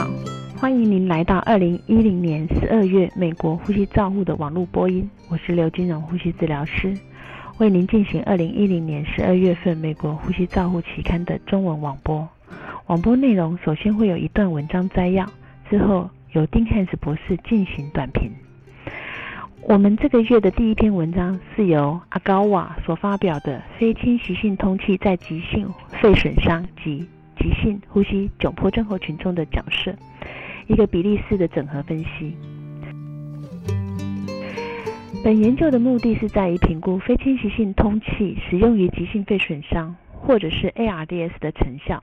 好，欢迎您来到二零一零年十二月美国呼吸照护的网络播音。我是刘金荣呼吸治疗师，为您进行二零一零年十二月份美国呼吸照护期刊的中文网播。网播内容首先会有一段文章摘要，之后由丁汉斯博士进行短评。我们这个月的第一篇文章是由阿高瓦所发表的《非侵袭性通气在急性肺损伤及急性呼吸窘迫症候群中的角色》，一个比例式的整合分析。本研究的目的是在于评估非侵袭性通气使用于急性肺损伤或者是 ARDS 的成效。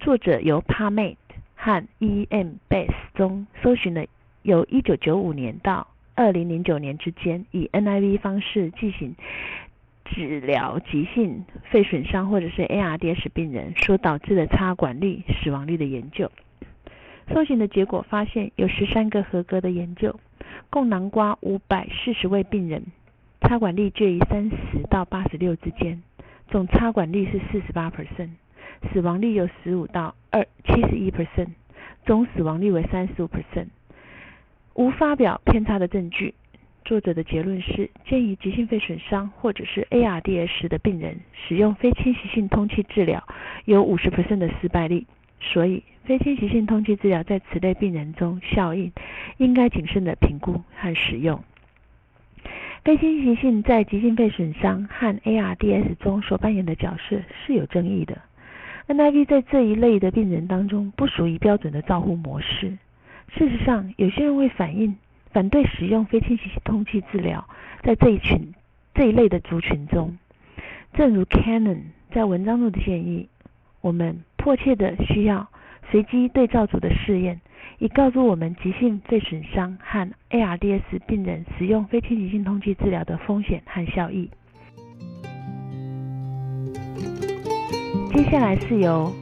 作者由 PubMed 和 EMBS 中搜寻了由1995年到2009年之间以 NIV 方式进行治疗急性肺损伤或者是 ARDS 病人所导致的插管率、死亡率的研究。搜寻的结果发现，有13个合格的研究，共囊括540位病人，插管率介于30到86之间，总插管率是48%，死亡率有15到2 71%，总死亡率为35%。无发表偏差的证据。作者的结论是，建议急性肺损伤或者是 ARDS 的病人使用非侵袭性通气治疗有50%的失败率，所以非侵袭性通气治疗在此类病人中效应应该谨慎的评估和使用。非侵袭性在急性肺损伤和 ARDS 中所扮演的角色是有争议的。NIV 在这一类的病人当中不属于标准的照护模式。事实上，有些人会反映反对使用非侵袭性通气治疗，在这一群这一类的族群中，正如 Cannon 在文章中的建议，我们迫切的需要随机对照组的试验，以告诉我们急性肺损伤和 ARDS 病人使用非侵袭性通气治疗的风险和效益。接下来是由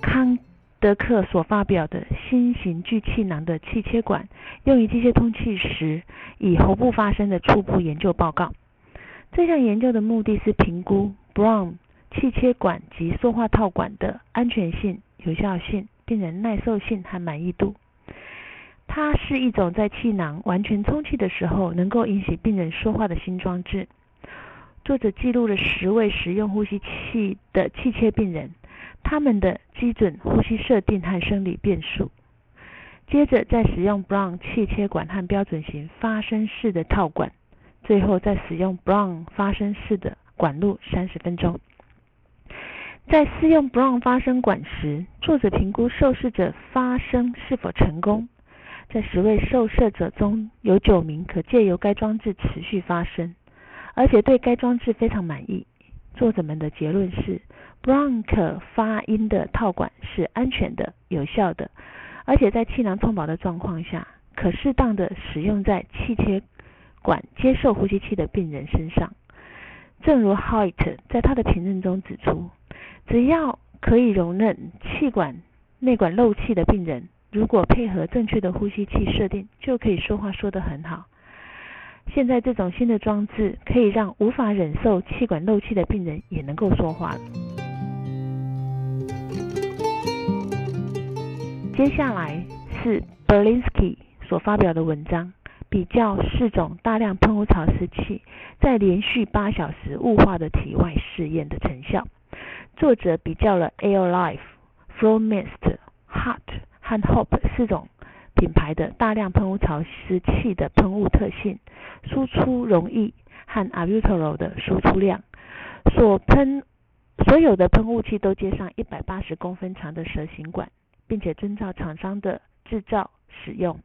康。德克所发表的新型聚气囊的气切管用于机械通气时以喉部发生的初步研究报告。这项研究的目的是评估 Brown 气切管及塑化套管的安全性、有效性、病人耐受性和满意度。它是一种在气囊完全充气的时候能够引起病人说话的新装置。作者记录了十位使用呼吸器的气切病人。他们的基准呼吸设定和生理变数。接着再使用 Brown 气切管和标准型发声式的套管，最后再使用 Brown 发声式的管路三十分钟。在试用 Brown 发声管时，作者评估受试者发声是否成功。在十位受试者中有九名可借由该装置持续发声，而且对该装置非常满意。作者们的结论是 Bronk 发音的套管是安全的、有效的，而且在气囊充饱的状况下，可适当的使用在气切管接受呼吸器的病人身上。正如 Hoyt 在他的评论中指出，只要可以容忍气管内管漏气的病人，如果配合正确的呼吸器设定，就可以说话说得很好。现在这种新的装置可以让无法忍受气管漏气的病人也能够说话。接下来是 Berlinski 所发表的文章，比较四种大量喷雾潮湿器在连续八小时雾化的体外试验的成效。作者比较了 Air Life、Flow Mist、Hot 和 Hope 四种。品牌的大量喷雾潮湿器的喷雾特性、输出容易和 Albuterol 的输出量，所喷所有的喷雾器都接上一百八十公分长的蛇形管，并且遵照厂商的制造使用。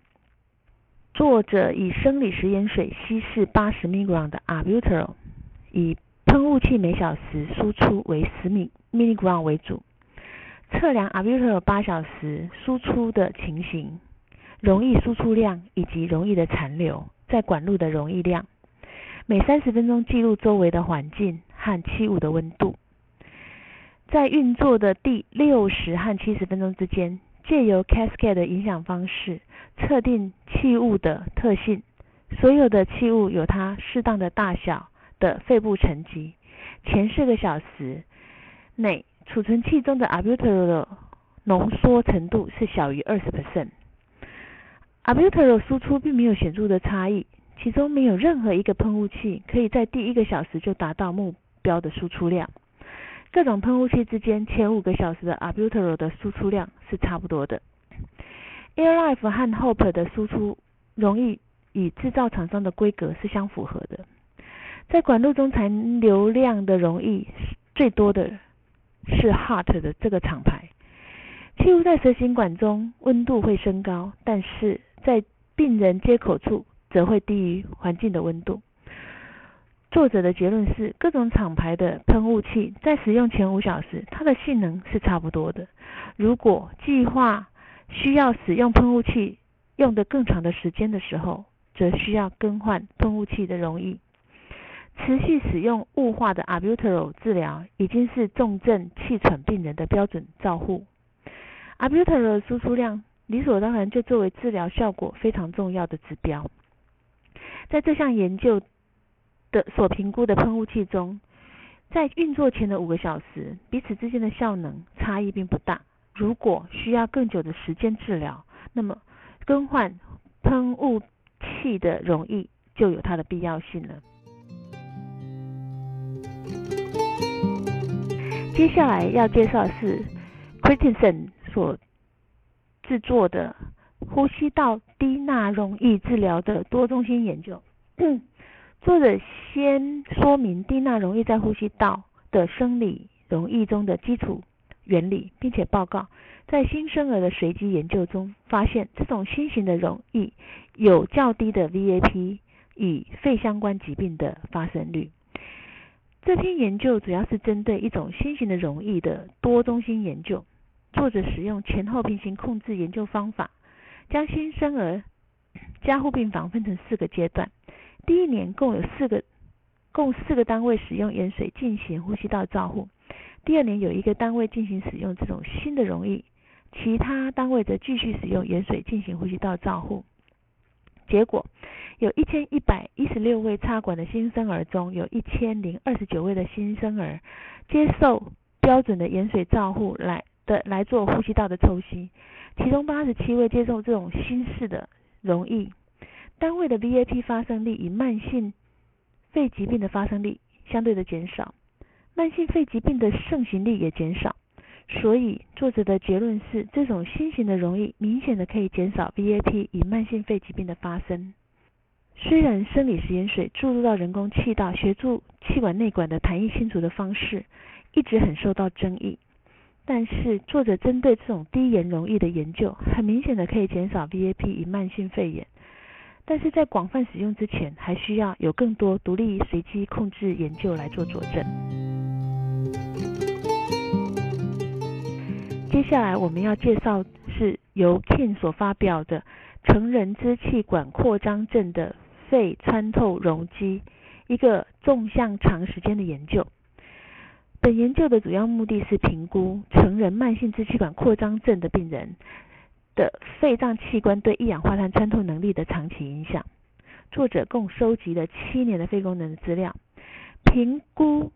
作者以生理食盐水稀释八十 mg 的 Albuterol，以喷雾器每小时输出为十米 mg 为主，测量 Albuterol 八小时输出的情形。溶液输出量以及溶液的残留在管路的溶液量，每三十分钟记录周围的环境和器物的温度。在运作的第六十和七十分钟之间，借由 cascade 的影响方式测定器物的特性。所有的器物有它适当的大小的肺部沉积。前四个小时内储存器中的 albuterol 浓缩程度是小于二十 percent。Albuterol 输出并没有显著的差异，其中没有任何一个喷雾器可以在第一个小时就达到目标的输出量。各种喷雾器之间前五个小时的 Albuterol 的输出量是差不多的。Airlife 和 Hope 的输出容易与制造厂商的规格是相符合的。在管路中残留量的容易最多的是 Heart 的这个厂牌。气雾在蛇形管中温度会升高，但是在病人接口处则会低于环境的温度。作者的结论是，各种厂牌的喷雾器在使用前五小时，它的性能是差不多的。如果计划需要使用喷雾器用的更长的时间的时候，则需要更换喷雾器的容易。持续使用雾化的 Albuterol 治疗已经是重症气喘病人的标准照护。Albuterol 输出量理所当然就作为治疗效果非常重要的指标。在这项研究。的所评估的喷雾器中，在运作前的五个小时，彼此之间的效能差异并不大。如果需要更久的时间治疗，那么更换喷雾器的容易就有它的必要性了。接下来要介绍是 Christensen 所制作的呼吸道低钠溶液治疗的多中心研究。作者先说明低钠溶液在呼吸道的生理溶液中的基础原理，并且报告在新生儿的随机研究中发现，这种新型的溶液有较低的 VAP 与肺相关疾病的发生率。这篇研究主要是针对一种新型的溶液的多中心研究。作者使用前后平行控制研究方法，将新生儿加护病房分成四个阶段。第一年共有四个，共四个单位使用盐水进行呼吸道照护。第二年有一个单位进行使用这种新的溶液，其他单位则继续使用盐水进行呼吸道照护。结果，有一千一百一十六位插管的新生儿中，有一千零二十九位的新生儿接受标准的盐水照护来的来做呼吸道的抽吸，其中八十七位接受这种新式的溶液。单位的 VAP 发生率与慢性肺疾病的发生率相对的减少，慢性肺疾病的盛行率也减少。所以作者的结论是，这种新型的溶液明显的可以减少 VAP 与慢性肺疾病的发生。虽然生理食盐水注入到人工气道协助气管内管的弹液清除的方式一直很受到争议，但是作者针对这种低盐溶液的研究，很明显的可以减少 VAP 与慢性肺炎。但是在广泛使用之前，还需要有更多独立随机控制研究来做佐证。接下来我们要介绍是由 King 所发表的成人支气管扩张症的肺穿透容积一个纵向长时间的研究。本研究的主要目的是评估成人慢性支气管扩张症的病人。的肺脏器官对一氧化碳穿透能力的长期影响。作者共收集了七年的肺功能的资料，评估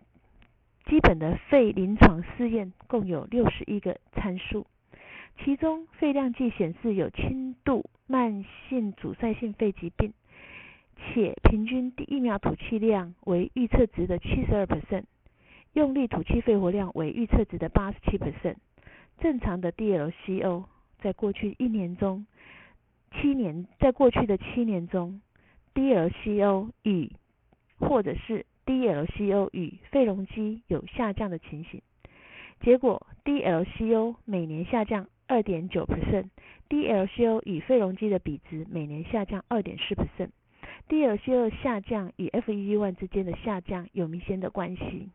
基本的肺临床试验共有六十一个参数，其中肺量计显示有轻度慢性阻塞性肺疾病，且平均第一秒吐气量为预测值的七十二 percent，用力吐气肺活量为预测值的八十七 percent，正常的 DLCO。在过去一年中，七年在过去的七年中，DLCO 与或者是 DLCO 与肺容积有下降的情形。结果，DLCO 每年下降二点九 percent，DLCO 与肺容积的比值每年下降二点四 percent，DLCO 下降与 FEV1 之间的下降有明显的关系。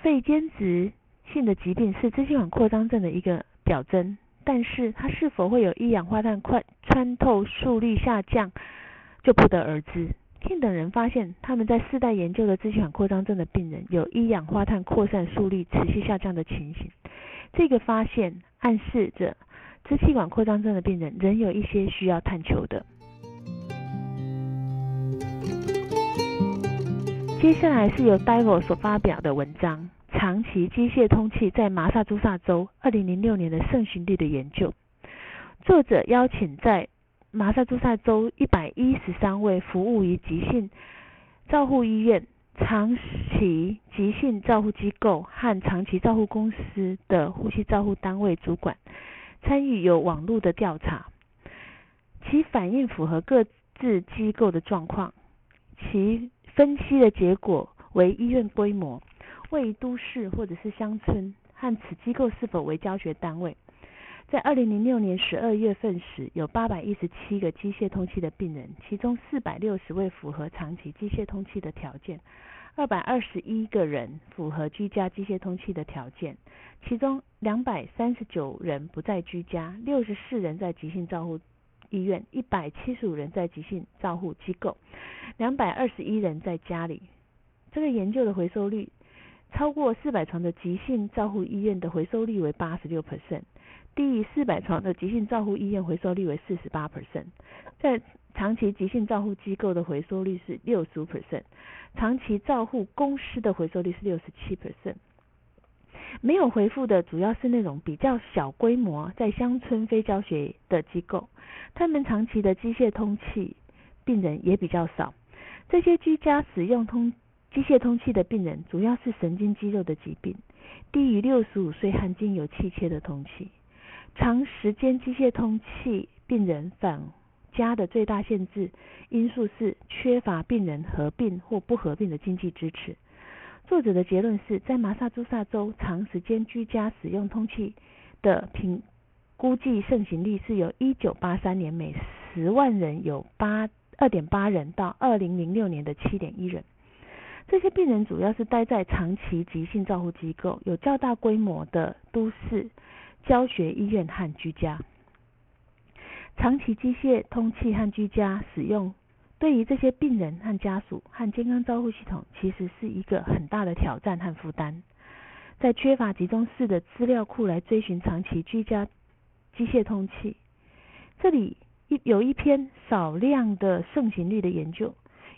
肺间质性的疾病是支气管扩张症的一个。表征，但是它是否会有一氧化碳快穿透速率下降，就不得而知。King 等人发现，他们在四代研究的支气管扩张症的病人有一氧化碳扩散速率持续下降的情形。这个发现暗示着支气管扩张症的病人仍有一些需要探求的。接下来是由 d i v o 所发表的文章。长期机械通气在马萨诸塞州二零零六年的盛行率的研究。作者邀请在马萨诸塞州一百一十三位服务于急性照护医院、长期急性照护机构和长期照护公司的呼吸照护单位主管参与有网络的调查，其反应符合各自机构的状况。其分析的结果为医院规模、位于都市或者是乡村和此机构是否为教学单位。在二零零六年十二月份时，有八百一十七个机械通气的病人，其中四百六十位符合长期机械通气的条件，二百二十一个人符合居家机械通气的条件，其中两百三十九人不在居家，六十四人在急性照护医院，一百七十五人在急性照护机构，两百二十一人在家里。这个研究的回收率，超过四百床的急性照护医院的回收率为八十六 percent。低于四百床的急性照护医院回收率为四十八 percent，在长期急性照护机构的回收率是六十五 percent，长期照护公司的回收率是六十七 percent。没有回复的主要是那种比较小规模在乡村非教学的机构，他们长期的机械通气病人也比较少。这些居家使用通机械通气的病人主要是神经肌肉的疾病，低于六十五岁含经由气切的通气。长时间机械通气病人返家的最大限制因素是缺乏病人合并或不合并的经济支持。作者的结论是在马萨诸塞州长时间居家使用通气的平估计盛行率是由一九八三年每十万人有八二点八人到二零零六年的七点一人。这些病人主要是待在长期急性照护机构、有较大规模的都市。教学医院和居家，长期机械通气和居家使用，对于这些病人和家属和健康照护系统，其实是一个很大的挑战和负担。在缺乏集中式的资料库来追寻长期居家机械通气，这里一有一篇少量的盛行率的研究，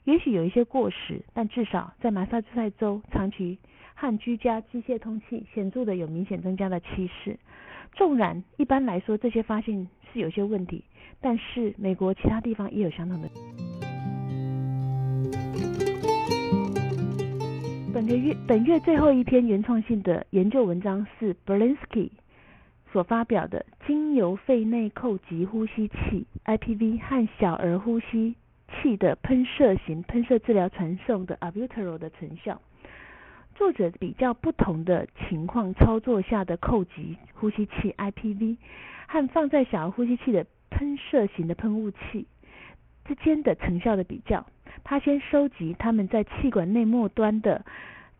也许有一些过时，但至少在马萨诸塞州，长期和居家机械通气显著的有明显增加的趋势。纵然一般来说这些发现是有些问题，但是美国其他地方也有相同的。本个月本月最后一篇原创性的研究文章是 Berlinsky 所发表的经由肺内扣及呼吸器 IPV 和小儿呼吸器的喷射型喷射治疗传送的 a b u t e r o 的成效。作者比较不同的情况操作下的扣集呼吸器 IPV 和放在小儿呼吸器的喷射型的喷雾器之间的成效的比较。他先收集他们在气管内末端的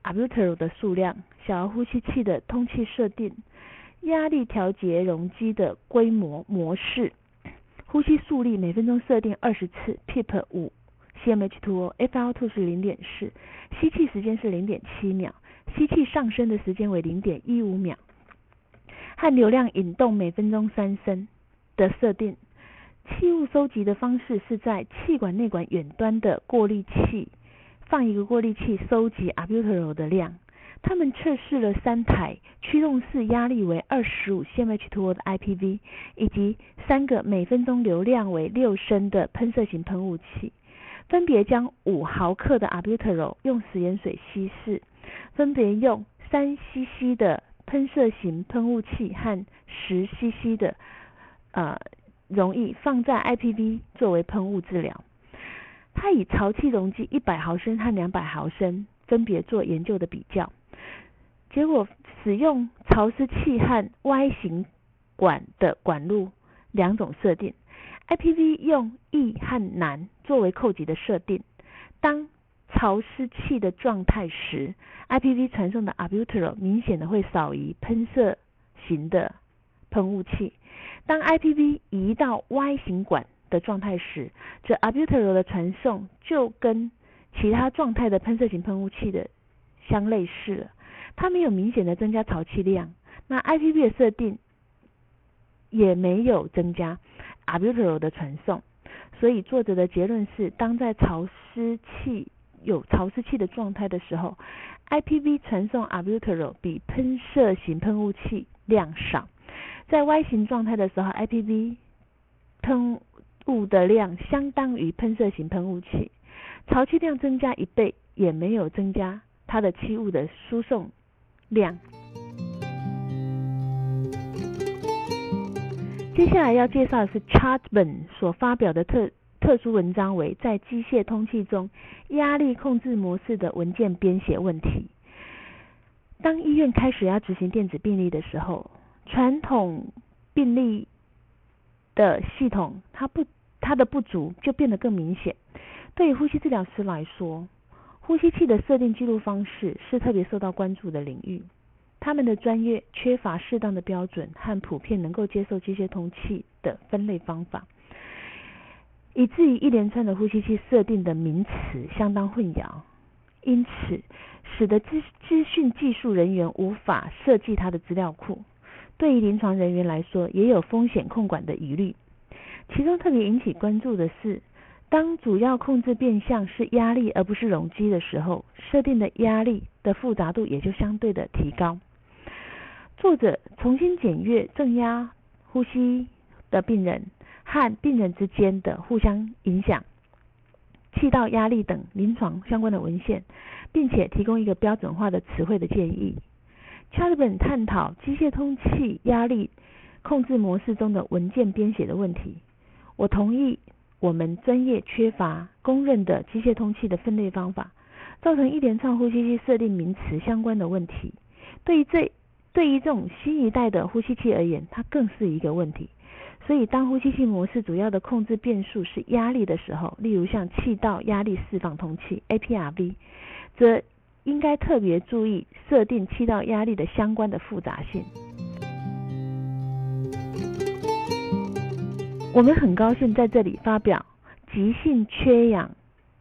a b u t e r o 的数量、小儿呼吸器的通气设定、压力调节容积的规模模式、呼吸速率每分钟设定二十次 PEEP 五。CmH2O，FiO2 是零点四，吸气时间是零点七秒，吸气上升的时间为零点一五秒，和流量引动每分钟三升的设定。气雾收集的方式是在气管内管远端的过滤器放一个过滤器收集 abutero 的量。他们测试了三台驱动式压力为二十五 CmH2O 的 IPV，以及三个每分钟流量为六升的喷射型喷雾器。分别将五毫克的 Albuterol 用食盐水稀释，分别用三 CC 的喷射型喷雾器和十 CC 的呃溶液放在 IPV 作为喷雾治疗。他以潮气容积一百毫升和两百毫升分别做研究的比较，结果使用潮湿器和 Y 型管的管路两种设定。IPV 用易和难作为扣级的设定。当潮湿器的状态时，IPV 传送的 Abutero 明显的会少于喷射型的喷雾器。当 IPV 移到 Y 型管的状态时，这 Abutero 的传送就跟其他状态的喷射型喷雾器的相类似了。它没有明显的增加潮气量，那 IPV 的设定也没有增加。Abutero 的传送，所以作者的结论是：当在潮湿器有潮湿气的状态的时候，IPV 传送 Abutero 比喷射型喷雾器量少。在 Y 型状态的时候，IPV 喷雾的量相当于喷射型喷雾器，潮气量增加一倍也没有增加它的气雾的输送量。接下来要介绍的是 Chartman 所发表的特特殊文章，为在机械通气中压力控制模式的文件编写问题。当医院开始要执行电子病历的时候，传统病历的系统它不它的不足就变得更明显。对于呼吸治疗师来说，呼吸器的设定记录方式是特别受到关注的领域。他们的专业缺乏适当的标准和普遍能够接受机械通气的分类方法，以至于一连串的呼吸器设定的名词相当混淆，因此使得资资讯技术人员无法设计他的资料库。对于临床人员来说，也有风险控管的疑虑。其中特别引起关注的是，当主要控制变相是压力而不是容积的时候，设定的压力的复杂度也就相对的提高。作者重新检阅正压呼吸的病人和病人之间的互相影响、气道压力等临床相关的文献，并且提供一个标准化的词汇的建议。查尔本探讨机械通气压力控制模式中的文件编写的问题。我同意，我们专业缺乏公认的机械通气的分类方法，造成一连串呼吸器设定名词相关的问题。对于这对于这种新一代的呼吸器而言，它更是一个问题。所以，当呼吸器模式主要的控制变数是压力的时候，例如像气道压力释放通气 （APRV），则应该特别注意设定气道压力的相关的复杂性。我们很高兴在这里发表急性缺氧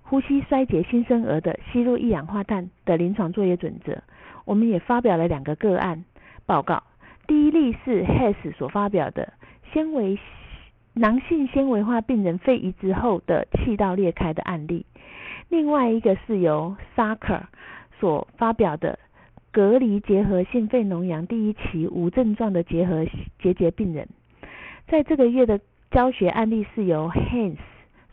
呼吸衰竭新生儿的吸入一氧化碳的临床作业准则。我们也发表了两个个案。报告，第一例是 Hess 所发表的纤维囊性纤维化病人肺移植后的气道裂开的案例，另外一个是由 Saker 所发表的隔离结核性肺脓疡第一期无症状的结核结节病人。在这个月的教学案例是由 Hans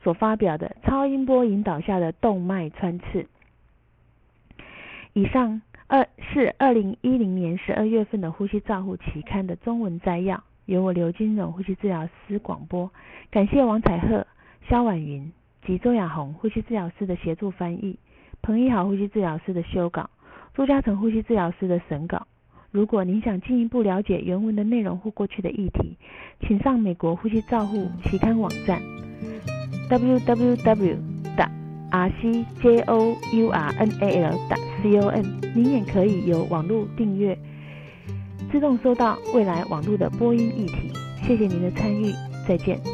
所发表的超音波引导下的动脉穿刺。以上。二是二零一零年十二月份的《呼吸照护》期刊的中文摘要，由我刘金荣呼吸治疗师广播，感谢王彩鹤、肖婉云及周雅红呼吸治疗师的协助翻译，彭一豪呼吸治疗师的修稿，朱嘉诚呼吸治疗师的审稿。如果您想进一步了解原文的内容或过去的议题，请上美国呼吸照护期刊网站 www. r c j o u r n a l 打 c o m，您也可以由网络订阅，自动收到未来网络的播音议题。谢谢您的参与，再见。